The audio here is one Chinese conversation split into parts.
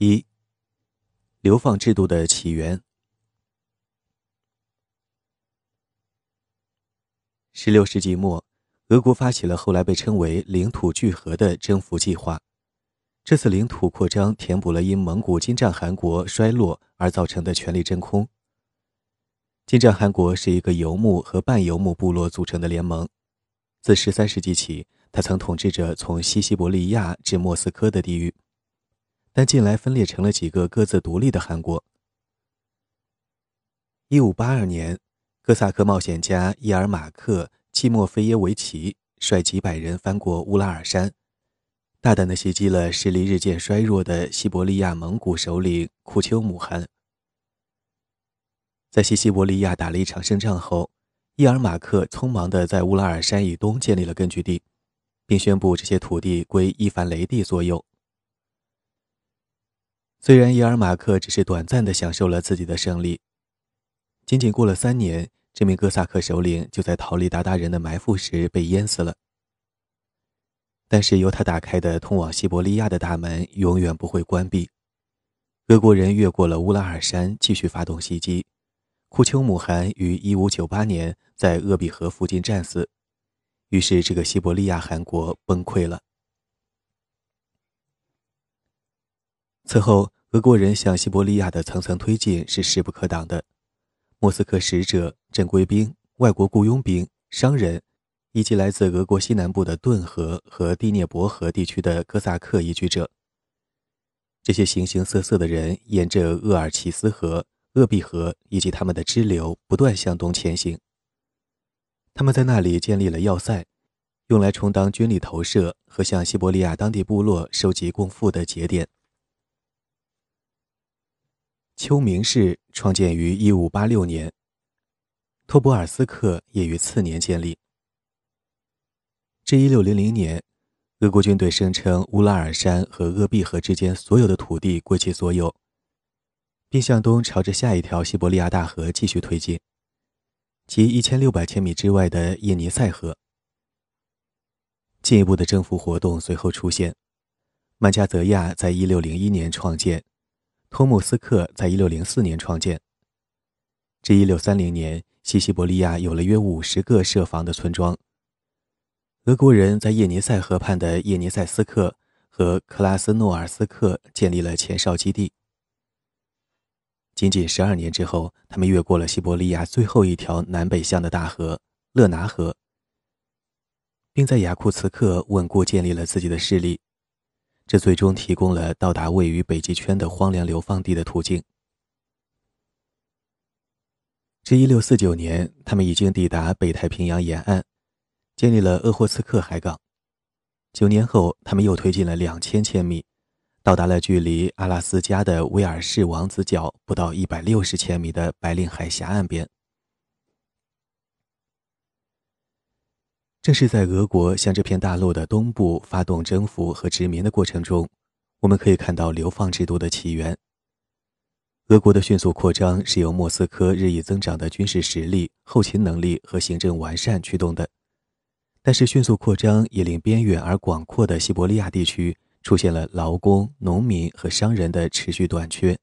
一、流放制度的起源。十六世纪末，俄国发起了后来被称为“领土聚合”的征服计划。这次领土扩张填补了因蒙古金帐汗国衰落而造成的权力真空。金帐汗国是一个游牧和半游牧部落组成的联盟，自十三世纪起，他曾统治着从西西伯利亚至莫斯科的地域。但近来分裂成了几个各自独立的韩国。一五八二年，哥萨克冒险家伊尔马克·季莫菲耶维奇率几百人翻过乌拉尔山，大胆地袭击了势力日渐衰弱的西伯利亚蒙古首领库丘姆汗。在西西伯利亚打了一场胜仗后，伊尔马克匆忙地在乌拉尔山以东建立了根据地，并宣布这些土地归伊凡雷帝所有。虽然伊尔马克只是短暂地享受了自己的胜利，仅仅过了三年，这名哥萨克首领就在逃离鞑靼人的埋伏时被淹死了。但是由他打开的通往西伯利亚的大门永远不会关闭。俄国人越过了乌拉尔山，继续发动袭击。库丘姆汗于1598年在鄂毕河附近战死，于是这个西伯利亚汗国崩溃了。此后，俄国人向西伯利亚的层层推进是势不可挡的。莫斯科使者、正规兵、外国雇佣兵、商人，以及来自俄国西南部的顿河和第聂伯河地区的哥萨克移居者，这些形形色色的人沿着鄂尔齐斯河、鄂毕河以及他们的支流不断向东前行。他们在那里建立了要塞，用来充当军力投射和向西伯利亚当地部落收集贡赋的节点。丘明市创建于1586年，托博尔斯克也于次年建立。至1600年，俄国军队声称乌拉尔山和鄂毕河之间所有的土地归其所有，并向东朝着下一条西伯利亚大河继续推进，即1600千米之外的叶尼塞河。进一步的征服活动随后出现，曼加泽亚在1601年创建。托木斯克在1604年创建。至1630年，西西伯利亚有了约五十个设防的村庄。俄国人在叶尼塞河畔的叶尼塞斯克和克拉斯诺尔斯克建立了前哨基地。仅仅十二年之后，他们越过了西伯利亚最后一条南北向的大河勒拿河，并在雅库茨克稳固建立了自己的势力。这最终提供了到达位于北极圈的荒凉流放地的途径。至1649年，他们已经抵达北太平洋沿岸，建立了鄂霍次克海港。九年后，他们又推进了两千千米，到达了距离阿拉斯加的威尔士王子角不到一百六十千米的白令海峡岸边。正是在俄国向这片大陆的东部发动征服和殖民的过程中，我们可以看到流放制度的起源。俄国的迅速扩张是由莫斯科日益增长的军事实力、后勤能力和行政完善驱动的，但是迅速扩张也令边远而广阔的西伯利亚地区出现了劳工、农民和商人的持续短缺。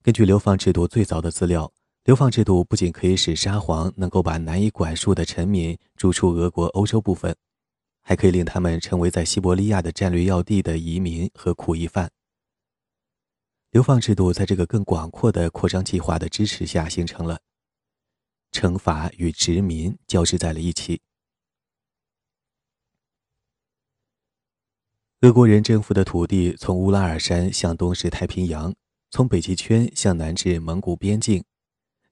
根据流放制度最早的资料。流放制度不仅可以使沙皇能够把难以管束的臣民逐出俄国欧洲部分，还可以令他们成为在西伯利亚的战略要地的移民和苦役犯。流放制度在这个更广阔的扩张计划的支持下形成了，惩罚与殖民交织在了一起。俄国人征服的土地从乌拉尔山向东是太平洋，从北极圈向南至蒙古边境。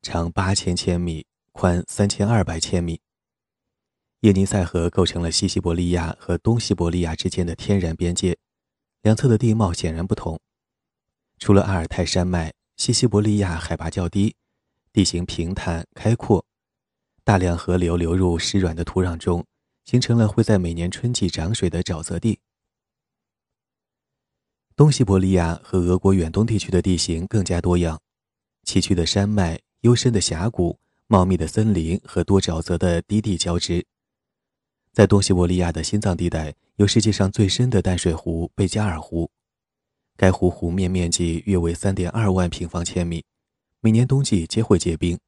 长八千千米，宽三千二百千米。叶尼塞河构成了西西伯利亚和东西伯利亚之间的天然边界，两侧的地貌显然不同。除了阿尔泰山脉，西西伯利亚海拔较低，地形平坦开阔，大量河流流入湿软的土壤中，形成了会在每年春季涨水的沼泽地。东西伯利亚和俄国远东地区的地形更加多样，崎岖的山脉。幽深的峡谷、茂密的森林和多沼泽的低地交织，在东西伯利亚的心脏地带有世界上最深的淡水湖贝加尔湖，该湖湖面面积约为三点二万平方千米，每年冬季皆会结冰。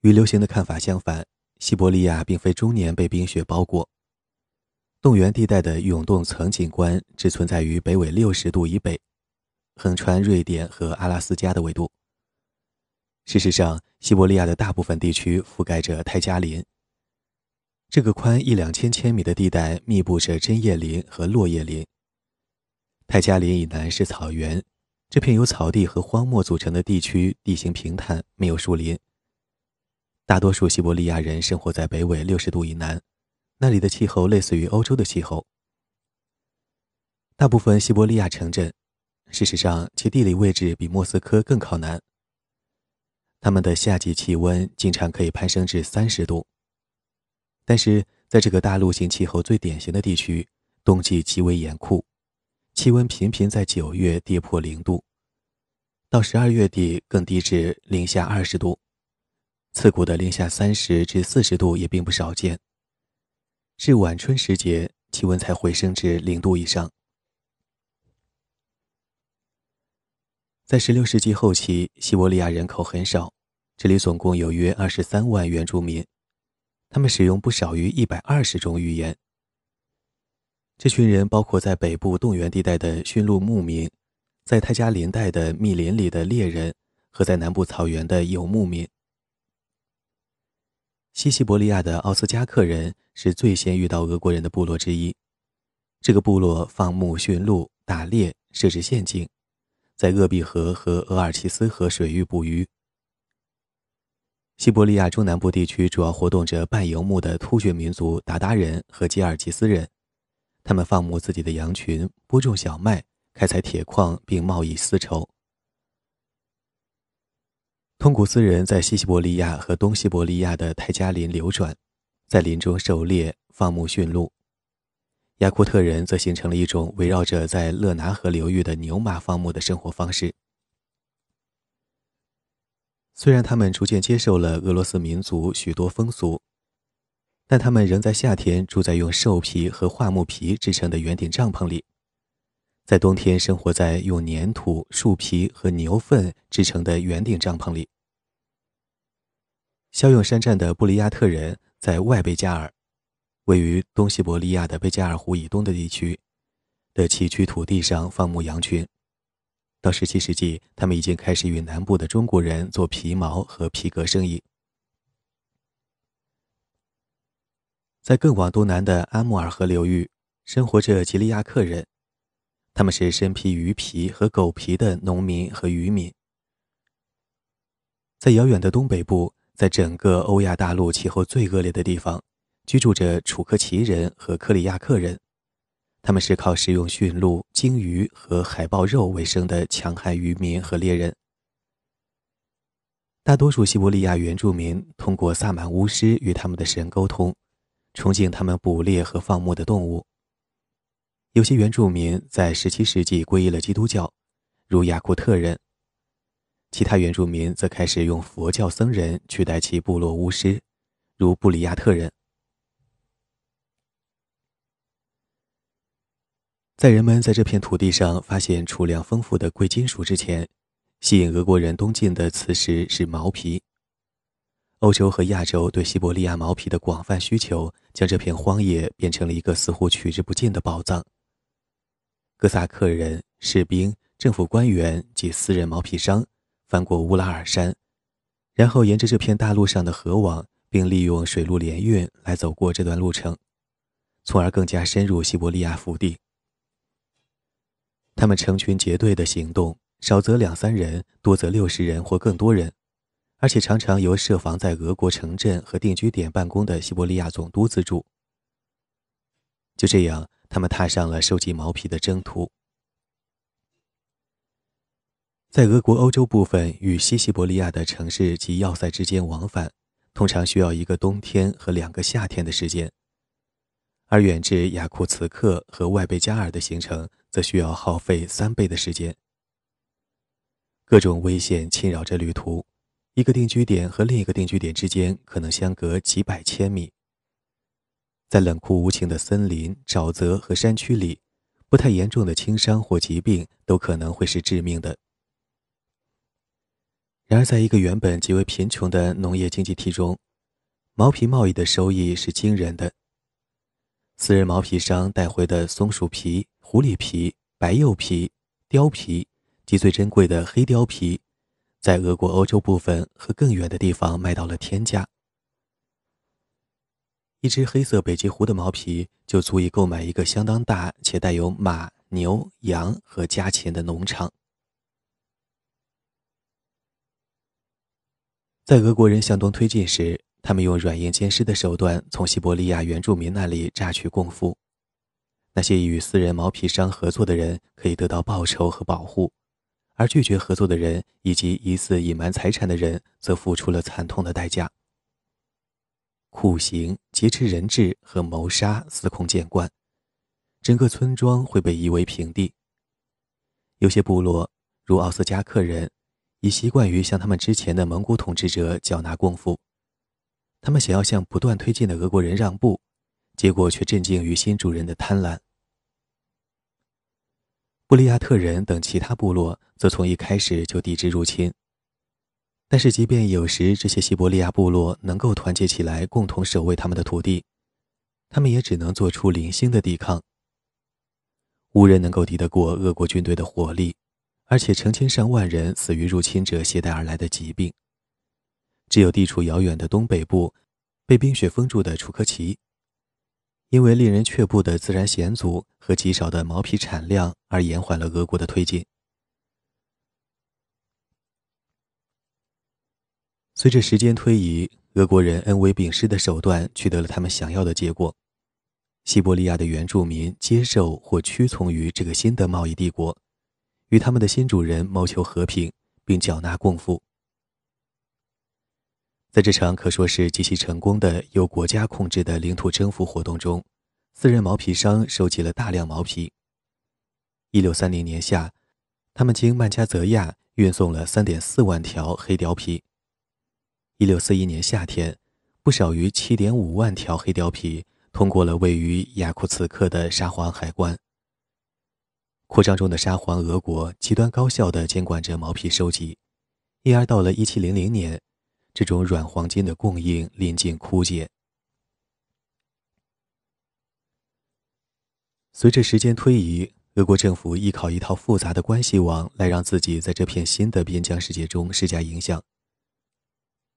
与流行的看法相反，西伯利亚并非终年被冰雪包裹。冻原地带的永冻层景观只存在于北纬六十度以北，横穿瑞典和阿拉斯加的纬度。事实上，西伯利亚的大部分地区覆盖着泰加林。这个宽一两千千米的地带密布着针叶林和落叶林。泰加林以南是草原，这片由草地和荒漠组成的地区地形平坦，没有树林。大多数西伯利亚人生活在北纬六十度以南，那里的气候类似于欧洲的气候。大部分西伯利亚城镇，事实上其地理位置比莫斯科更靠南。他们的夏季气温经常可以攀升至三十度。但是，在这个大陆性气候最典型的地区，冬季极为严酷，气温频频在九月跌破零度，到十二月底更低至零下二十度，刺骨的零下三十至四十度也并不少见。至晚春时节，气温才回升至零度以上。在十六世纪后期，西伯利亚人口很少，这里总共有约二十三万原住民。他们使用不少于一百二十种语言。这群人包括在北部动员地带的驯鹿牧民，在泰加林带的密林里的猎人和在南部草原的游牧民。西西伯利亚的奥斯加克人是最先遇到俄国人的部落之一。这个部落放牧、驯鹿、打猎、设置陷阱，在鄂毕河和额尔齐斯河水域捕鱼。西伯利亚中南部地区主要活动着半游牧的突厥民族鞑靼人和吉尔吉斯人，他们放牧自己的羊群，播种小麦，开采铁矿，并贸易丝绸。通古斯人在西西伯利亚和东西伯利亚的泰加林流转，在林中狩猎、放牧、驯鹿。雅库特人则形成了一种围绕着在勒拿河流域的牛马放牧的生活方式。虽然他们逐渐接受了俄罗斯民族许多风俗，但他们仍在夏天住在用兽皮和桦木皮制成的圆顶帐篷里，在冬天生活在用粘土、树皮和牛粪制成的圆顶帐篷里。骁勇善战的布里亚特人在外贝加尔，位于东西伯利亚的贝加尔湖以东的地区的崎岖土地上放牧羊群。到十七世纪，他们已经开始与南部的中国人做皮毛和皮革生意。在更往东南的阿穆尔河流域，生活着吉利亚克人，他们是身披鱼皮和狗皮的农民和渔民。在遥远的东北部，在整个欧亚大陆气候最恶劣的地方，居住着楚克奇人和克里亚克人。他们是靠食用驯鹿、鲸鱼和海豹肉为生的强悍渔民和猎人。大多数西伯利亚原住民通过萨满巫师与他们的神沟通，崇敬他们捕猎和放牧的动物。有些原住民在17世纪皈依了基督教，如雅库特人；其他原住民则开始用佛教僧人取代其部落巫师，如布里亚特人。在人们在这片土地上发现储量丰富的贵金属之前，吸引俄国人东进的磁石是毛皮。欧洲和亚洲对西伯利亚毛皮的广泛需求，将这片荒野变成了一个似乎取之不尽的宝藏。哥萨克人、士兵、政府官员及私人毛皮商翻过乌拉尔山，然后沿着这片大陆上的河网，并利用水路联运来走过这段路程，从而更加深入西伯利亚腹地。他们成群结队的行动，少则两三人，多则六十人或更多人，而且常常由设防在俄国城镇和定居点办公的西伯利亚总督资助。就这样，他们踏上了收集毛皮的征途。在俄国欧洲部分与西西伯利亚的城市及要塞之间往返，通常需要一个冬天和两个夏天的时间。而远至雅库茨克和外贝加尔的行程则需要耗费三倍的时间。各种危险侵扰着旅途，一个定居点和另一个定居点之间可能相隔几百千米。在冷酷无情的森林、沼泽和山区里，不太严重的轻伤或疾病都可能会是致命的。然而，在一个原本极为贫穷的农业经济体中，毛皮贸易的收益是惊人的。私人毛皮商带回的松鼠皮、狐狸皮、白鼬皮、貂皮及最珍贵的黑貂皮，在俄国欧洲部分和更远的地方卖到了天价。一只黑色北极狐的毛皮就足以购买一个相当大且带有马、牛、羊和家禽的农场。在俄国人向东推进时，他们用软硬兼施的手段从西伯利亚原住民那里榨取贡赋。那些与私人毛皮商合作的人可以得到报酬和保护，而拒绝合作的人以及疑似隐瞒财产的人则付出了惨痛的代价。酷刑、劫持人质和谋杀司空见惯，整个村庄会被夷为平地。有些部落，如奥斯加克人。已习惯于向他们之前的蒙古统治者缴纳贡赋，他们想要向不断推进的俄国人让步，结果却震惊于新主人的贪婪。布利亚特人等其他部落则从一开始就抵制入侵，但是即便有时这些西伯利亚部落能够团结起来，共同守卫他们的土地，他们也只能做出零星的抵抗。无人能够敌得过俄国军队的火力。而且成千上万人死于入侵者携带而来的疾病。只有地处遥远的东北部，被冰雪封住的楚科奇，因为令人却步的自然险阻和极少的毛皮产量而延缓了俄国的推进。随着时间推移，俄国人恩威并施的手段取得了他们想要的结果。西伯利亚的原住民接受或屈从于这个新的贸易帝国。与他们的新主人谋求和平，并缴纳贡赋。在这场可说是极其成功的由国家控制的领土征服活动中，私人毛皮商收集了大量毛皮。一六三零年夏，他们经曼加泽亚运送了三点四万条黑貂皮。一六四一年夏天，不少于七点五万条黑貂皮通过了位于雅库茨克的沙皇海关。扩张中的沙皇俄国极端高效地监管着毛皮收集，因而到了1700年，这种软黄金的供应临近枯竭。随着时间推移，俄国政府依靠一套复杂的关系网来让自己在这片新的边疆世界中施加影响。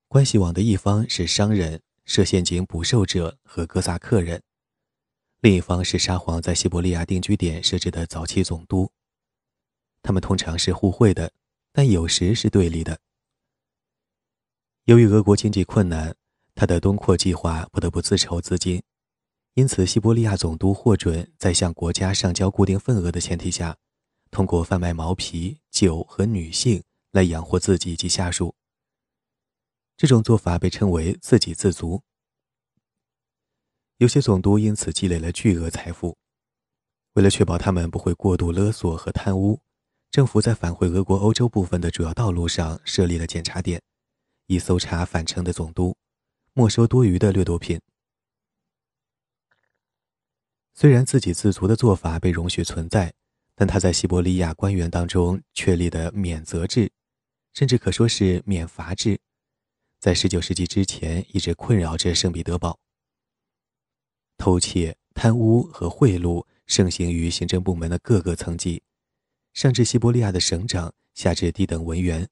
关系网的一方是商人、设陷阱捕兽者和哥萨克人。另一方是沙皇在西伯利亚定居点设置的早期总督，他们通常是互惠的，但有时是对立的。由于俄国经济困难，他的东扩计划不得不自筹资金，因此西伯利亚总督获准在向国家上交固定份额的前提下，通过贩卖毛皮、酒和女性来养活自己及下属。这种做法被称为自给自足。有些总督因此积累了巨额财富。为了确保他们不会过度勒索和贪污，政府在返回俄国欧洲部分的主要道路上设立了检查点，以搜查返程的总督，没收多余的掠夺品。虽然自给自足的做法被容许存在，但他在西伯利亚官员当中确立的免责制，甚至可说是免罚制，在19世纪之前一直困扰着圣彼得堡。偷窃、贪污和贿赂盛行于行政部门的各个层级，上至西伯利亚的省长，下至低等文员。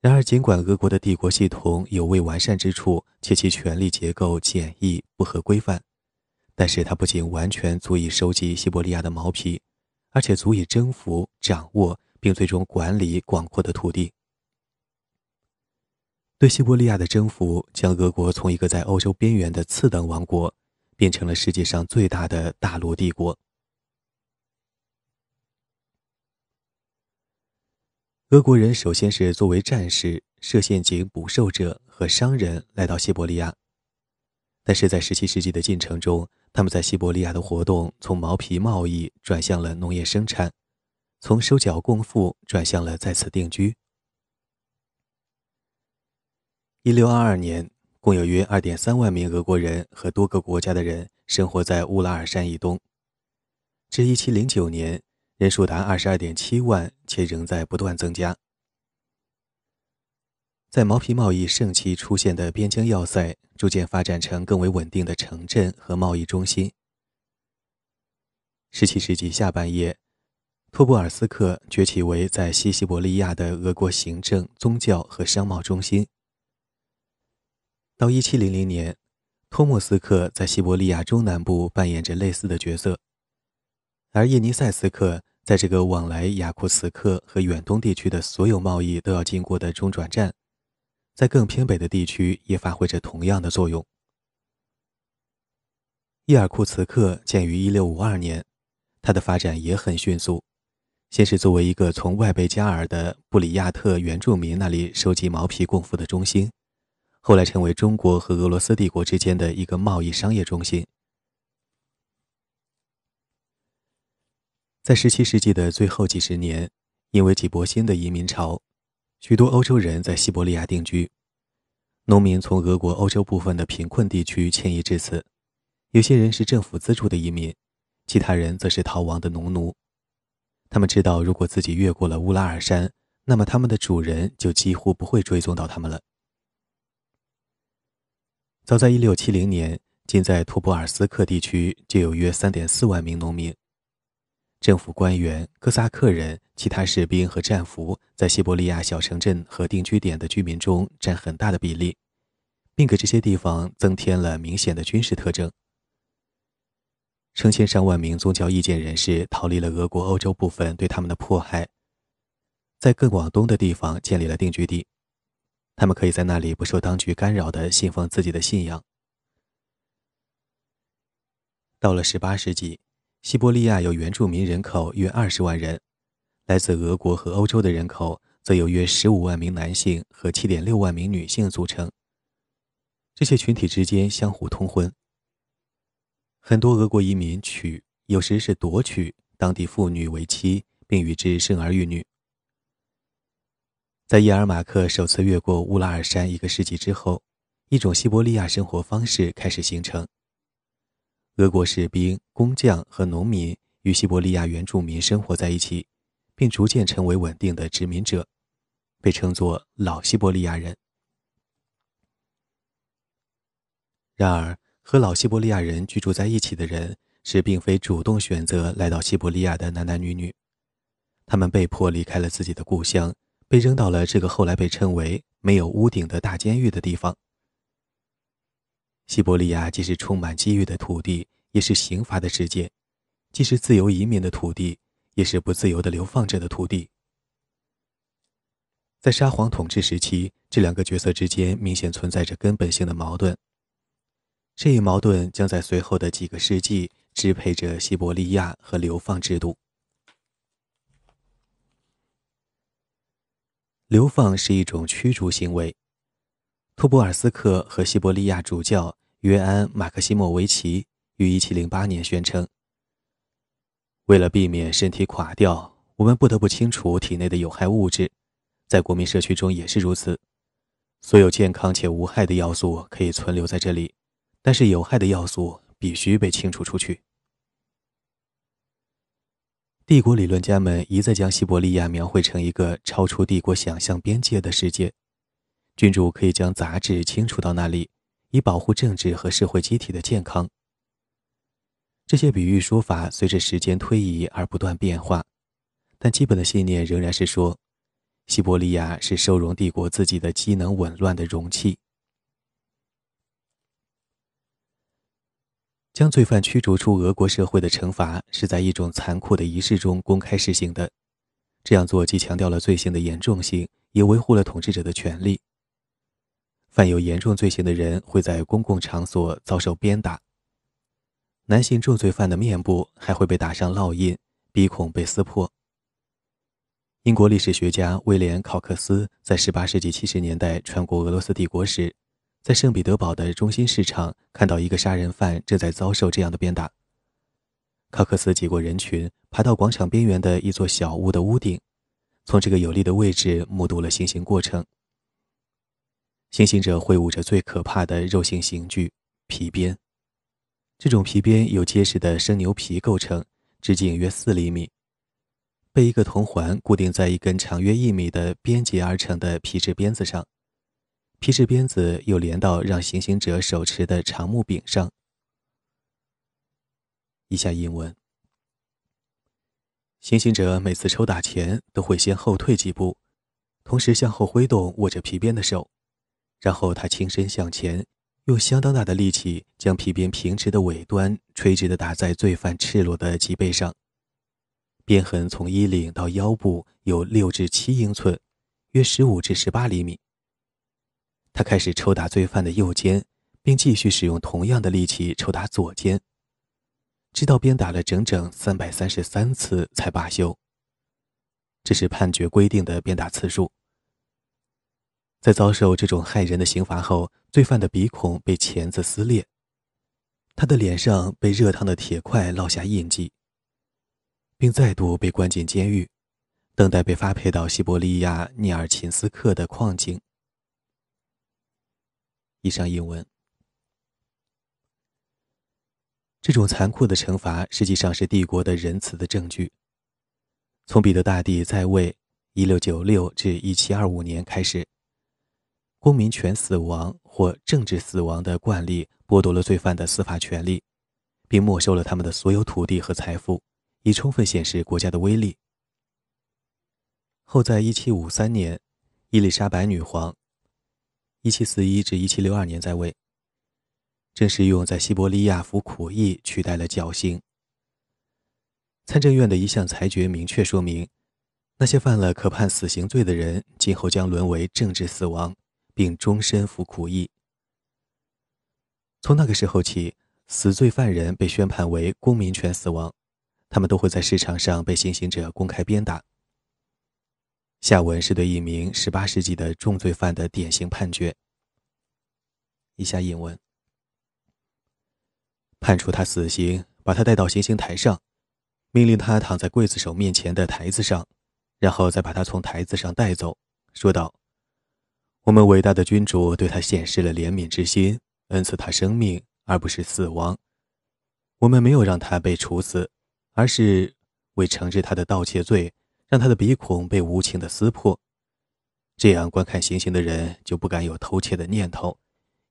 然而，尽管俄国的帝国系统有未完善之处，且其权力结构简易不合规范，但是它不仅完全足以收集西伯利亚的毛皮，而且足以征服、掌握并最终管理广阔的土地。对西伯利亚的征服，将俄国从一个在欧洲边缘的次等王国，变成了世界上最大的大陆帝国。俄国人首先是作为战士、设陷阱捕兽者和商人来到西伯利亚，但是在17世纪的进程中，他们在西伯利亚的活动从毛皮贸易转向了农业生产，从收缴贡赋转向了在此定居。一六二二年，共有约二点三万名俄国人和多个国家的人生活在乌拉尔山以东。至1709年，人数达22.7万，且仍在不断增加。在毛皮贸易盛期出现的边疆要塞，逐渐发展成更为稳定的城镇和贸易中心。17世纪下半叶，托波尔斯克崛起为在西西伯利亚的俄国行政、宗教和商贸中心。到1700年，托莫斯克在西伯利亚中南部扮演着类似的角色，而叶尼塞斯克在这个往来雅库茨克和远东地区的所有贸易都要经过的中转站。在更偏北的地区也发挥着同样的作用。伊尔库茨克建于1652年，它的发展也很迅速。先是作为一个从外贝加尔的布里亚特原住民那里收集毛皮供赋的中心，后来成为中国和俄罗斯帝国之间的一个贸易商业中心。在17世纪的最后几十年，因为几波新的移民潮。许多欧洲人在西伯利亚定居，农民从俄国欧洲部分的贫困地区迁移至此，有些人是政府资助的移民，其他人则是逃亡的农奴。他们知道，如果自己越过了乌拉尔山，那么他们的主人就几乎不会追踪到他们了。早在1670年，仅在图波尔斯克地区就有约3.4万名农民。政府官员、哥萨克人、其他士兵和战俘在西伯利亚小城镇和定居点的居民中占很大的比例，并给这些地方增添了明显的军事特征。成千上万名宗教意见人士逃离了俄国欧洲部分对他们的迫害，在更往东的地方建立了定居地，他们可以在那里不受当局干扰地信奉自己的信仰。到了18世纪。西伯利亚有原住民人口约二十万人，来自俄国和欧洲的人口则有约十五万名男性和七点六万名女性组成。这些群体之间相互通婚，很多俄国移民娶，有时是夺取当地妇女为妻，并与之生儿育女。在伊尔马克首次越过乌拉尔山一个世纪之后，一种西伯利亚生活方式开始形成。俄国士兵、工匠和农民与西伯利亚原住民生活在一起，并逐渐成为稳定的殖民者，被称作老西伯利亚人。然而，和老西伯利亚人居住在一起的人是并非主动选择来到西伯利亚的男男女女，他们被迫离开了自己的故乡，被扔到了这个后来被称为“没有屋顶的大监狱”的地方。西伯利亚既是充满机遇的土地，也是刑罚的世界；既是自由移民的土地，也是不自由的流放者的土地。在沙皇统治时期，这两个角色之间明显存在着根本性的矛盾。这一矛盾将在随后的几个世纪支配着西伯利亚和流放制度。流放是一种驱逐行为。托波尔斯克和西伯利亚主教约安·马克西莫维奇于1708年宣称：“为了避免身体垮掉，我们不得不清除体内的有害物质，在国民社区中也是如此。所有健康且无害的要素可以存留在这里，但是有害的要素必须被清除出去。”帝国理论家们一再将西伯利亚描绘成一个超出帝国想象边界的世界。君主可以将杂质清除到那里，以保护政治和社会机体的健康。这些比喻说法随着时间推移而不断变化，但基本的信念仍然是说，西伯利亚是收容帝国自己的机能紊乱的容器。将罪犯驱逐出俄国社会的惩罚是在一种残酷的仪式中公开实行的，这样做既强调了罪行的严重性，也维护了统治者的权利。犯有严重罪行的人会在公共场所遭受鞭打。男性重罪犯的面部还会被打上烙印，鼻孔被撕破。英国历史学家威廉·考克斯在18世纪70年代穿过俄罗斯帝国时，在圣彼得堡的中心市场看到一个杀人犯正在遭受这样的鞭打。考克斯挤过人群，爬到广场边缘的一座小屋的屋顶，从这个有利的位置目睹了行刑过程。行刑者挥舞着最可怕的肉性刑具——皮鞭。这种皮鞭由结实的生牛皮构成，直径约四厘米，被一个铜环固定在一根长约一米的编结而成的皮质鞭子上，皮质鞭子又连到让行刑者手持的长木柄上。以下英文：行刑者每次抽打前都会先后退几步，同时向后挥动握着皮鞭的手，然后他轻身向前。用相当大的力气将皮鞭平直的尾端垂直地打在罪犯赤裸的脊背上，鞭痕从衣领到腰部有六至七英寸，约十五至十八厘米。他开始抽打罪犯的右肩，并继续使用同样的力气抽打左肩，直到鞭打了整整三百三十三次才罢休。这是判决规定的鞭打次数。在遭受这种害人的刑罚后，罪犯的鼻孔被钳子撕裂，他的脸上被热烫的铁块烙下印记，并再度被关进监狱，等待被发配到西伯利亚涅尔琴斯克的矿井。以上英文。这种残酷的惩罚实际上是帝国的仁慈的证据。从彼得大帝在位（一六九六至一七二五年）开始。公民权死亡或政治死亡的惯例剥夺了罪犯的司法权利，并没收了他们的所有土地和财富，以充分显示国家的威力。后在1753年，伊丽莎白女皇 （1741 至1762年）在位，正式用在西伯利亚服苦役取代了绞刑。参政院的一项裁决明确说明，那些犯了可判死刑罪的人，今后将沦为政治死亡。并终身服苦役。从那个时候起，死罪犯人被宣判为公民权死亡，他们都会在市场上被行刑者公开鞭打。下文是对一名18世纪的重罪犯的典型判决。以下引文：判处他死刑，把他带到行刑台上，命令他躺在刽子手面前的台子上，然后再把他从台子上带走，说道。我们伟大的君主对他显示了怜悯之心，恩赐他生命，而不是死亡。我们没有让他被处死，而是为惩治他的盗窃罪，让他的鼻孔被无情的撕破。这样，观看行刑的人就不敢有偷窃的念头，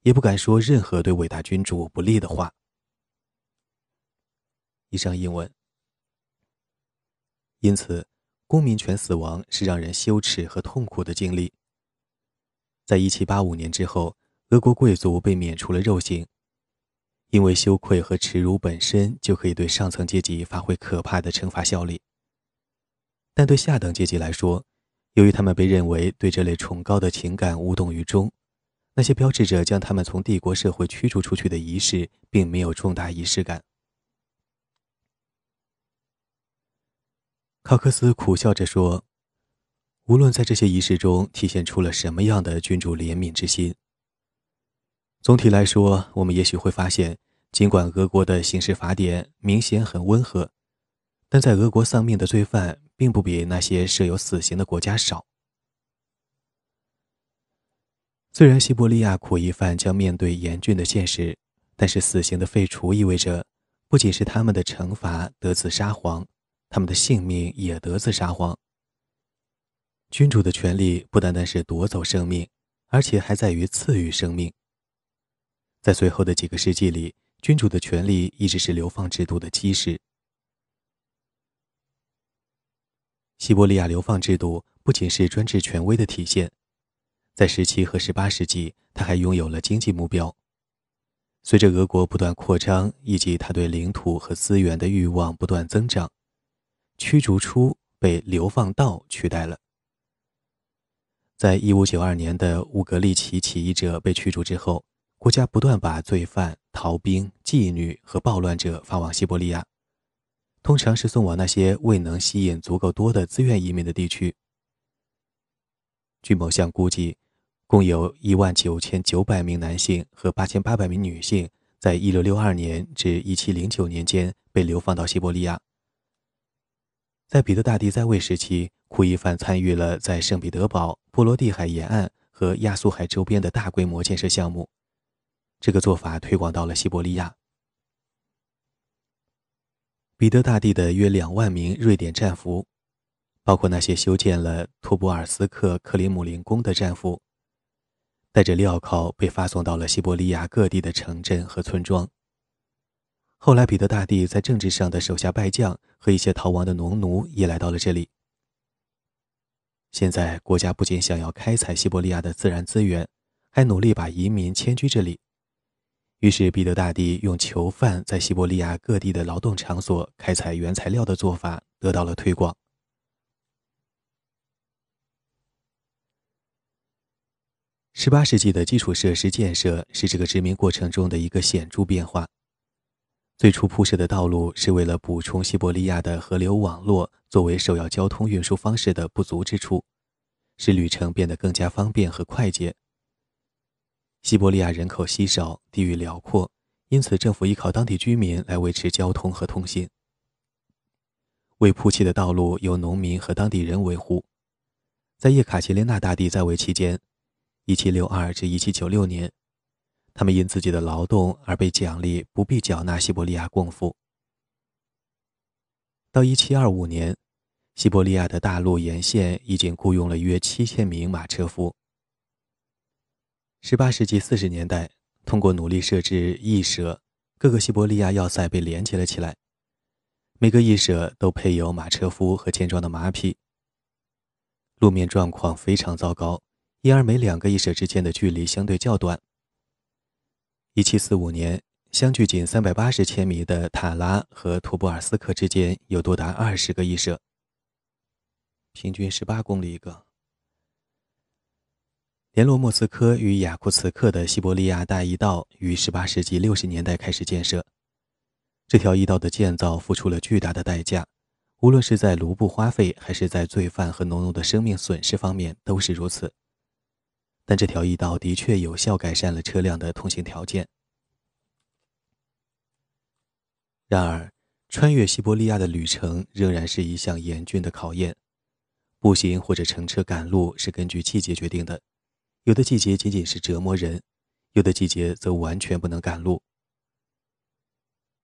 也不敢说任何对伟大君主不利的话。以上英文。因此，公民权死亡是让人羞耻和痛苦的经历。在一七八五年之后，俄国贵族被免除了肉刑，因为羞愧和耻辱本身就可以对上层阶级发挥可怕的惩罚效力。但对下等阶级来说，由于他们被认为对这类崇高的情感无动于衷，那些标志着将他们从帝国社会驱逐出去的仪式，并没有重大仪式感。考克斯苦笑着说。无论在这些仪式中体现出了什么样的君主怜悯之心，总体来说，我们也许会发现，尽管俄国的刑事法典明显很温和，但在俄国丧命的罪犯并不比那些设有死刑的国家少。虽然西伯利亚苦役犯将面对严峻的现实，但是死刑的废除意味着，不仅是他们的惩罚得自沙皇，他们的性命也得自沙皇。君主的权利不单单是夺走生命，而且还在于赐予生命。在随后的几个世纪里，君主的权利一直是流放制度的基石。西伯利亚流放制度不仅是专制权威的体现，在十七和十八世纪，它还拥有了经济目标。随着俄国不断扩张，以及他对领土和资源的欲望不断增长，驱逐出被流放到取代了。在一五九二年的乌格利奇起义者被驱逐之后，国家不断把罪犯、逃兵、妓女和暴乱者发往西伯利亚，通常是送往那些未能吸引足够多的自愿移民的地区。据某项估计，共有一万九千九百名男性和八千八百名女性，在一六六二年至一七零九年间被流放到西伯利亚。在彼得大帝在位时期，库伊凡参与了在圣彼得堡、波罗的海沿岸和亚速海周边的大规模建设项目。这个做法推广到了西伯利亚。彼得大帝的约两万名瑞典战俘，包括那些修建了托博尔斯克克里姆林宫的战俘，带着镣铐被发送到了西伯利亚各地的城镇和村庄。后来，彼得大帝在政治上的手下败将和一些逃亡的农奴也来到了这里。现在，国家不仅想要开采西伯利亚的自然资源，还努力把移民迁居这里。于是，彼得大帝用囚犯在西伯利亚各地的劳动场所开采原材料的做法得到了推广。十八世纪的基础设施建设是这个殖民过程中的一个显著变化。最初铺设的道路是为了补充西伯利亚的河流网络作为首要交通运输方式的不足之处，使旅程变得更加方便和快捷。西伯利亚人口稀少，地域辽阔，因此政府依靠当地居民来维持交通和通信。未铺砌的道路由农民和当地人维护。在叶卡捷琳娜大帝在位期间 （1762 至1796年），他们因自己的劳动而被奖励，不必缴纳西伯利亚贡赋。到1725年，西伯利亚的大陆沿线已经雇佣了约七千名马车夫。18世纪40年代，通过努力设置驿舍，各个西伯利亚要塞被连接了起来。每个驿舍都配有马车夫和健壮的马匹。路面状况非常糟糕，因而每两个驿舍之间的距离相对较短。1745年，相距仅380千米的塔拉和图布尔斯克之间有多达20个驿舍，平均18公里一个。联络莫斯科与雅库茨克的西伯利亚大驿道于18世纪60年代开始建设。这条驿道的建造付出了巨大的代价，无论是在卢布花费还是在罪犯和农奴的生命损失方面都是如此。但这条驿道的确有效改善了车辆的通行条件。然而，穿越西伯利亚的旅程仍然是一项严峻的考验。步行或者乘车赶路是根据季节决定的。有的季节仅仅是折磨人，有的季节则完全不能赶路。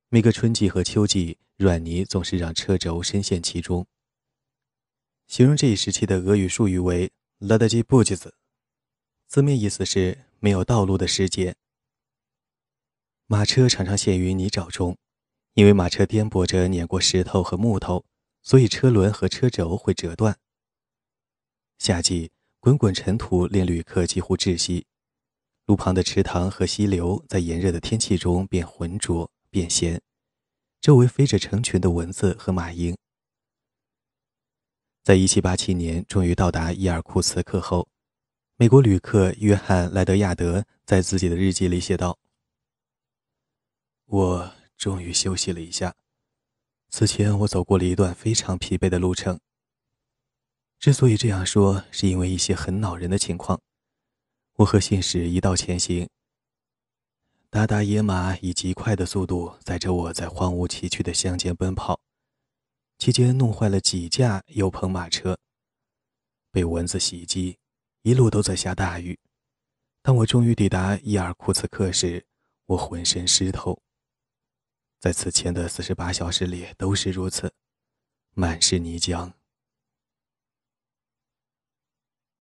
每个春季和秋季，软泥总是让车轴深陷其中。形容这一时期的俄语术语为 l a d a j i b u j z 字面意思是没有道路的时节。马车常常陷于泥沼中，因为马车颠簸着碾过石头和木头，所以车轮和车轴会折断。夏季。滚滚尘土令旅客几乎窒息，路旁的池塘和溪流在炎热的天气中变浑浊、变咸，周围飞着成群的蚊子和马蝇。在1787年终于到达伊尔库茨克后，美国旅客约翰·莱德亚德在自己的日记里写道：“我终于休息了一下，此前我走过了一段非常疲惫的路程。”之所以这样说，是因为一些很恼人的情况。我和信使一道前行，达达野马以极快的速度载着我在荒芜崎岖的乡间奔跑，期间弄坏了几架油棚马车，被蚊子袭击，一路都在下大雨。当我终于抵达伊尔库茨克时，我浑身湿透。在此前的四十八小时里都是如此，满是泥浆。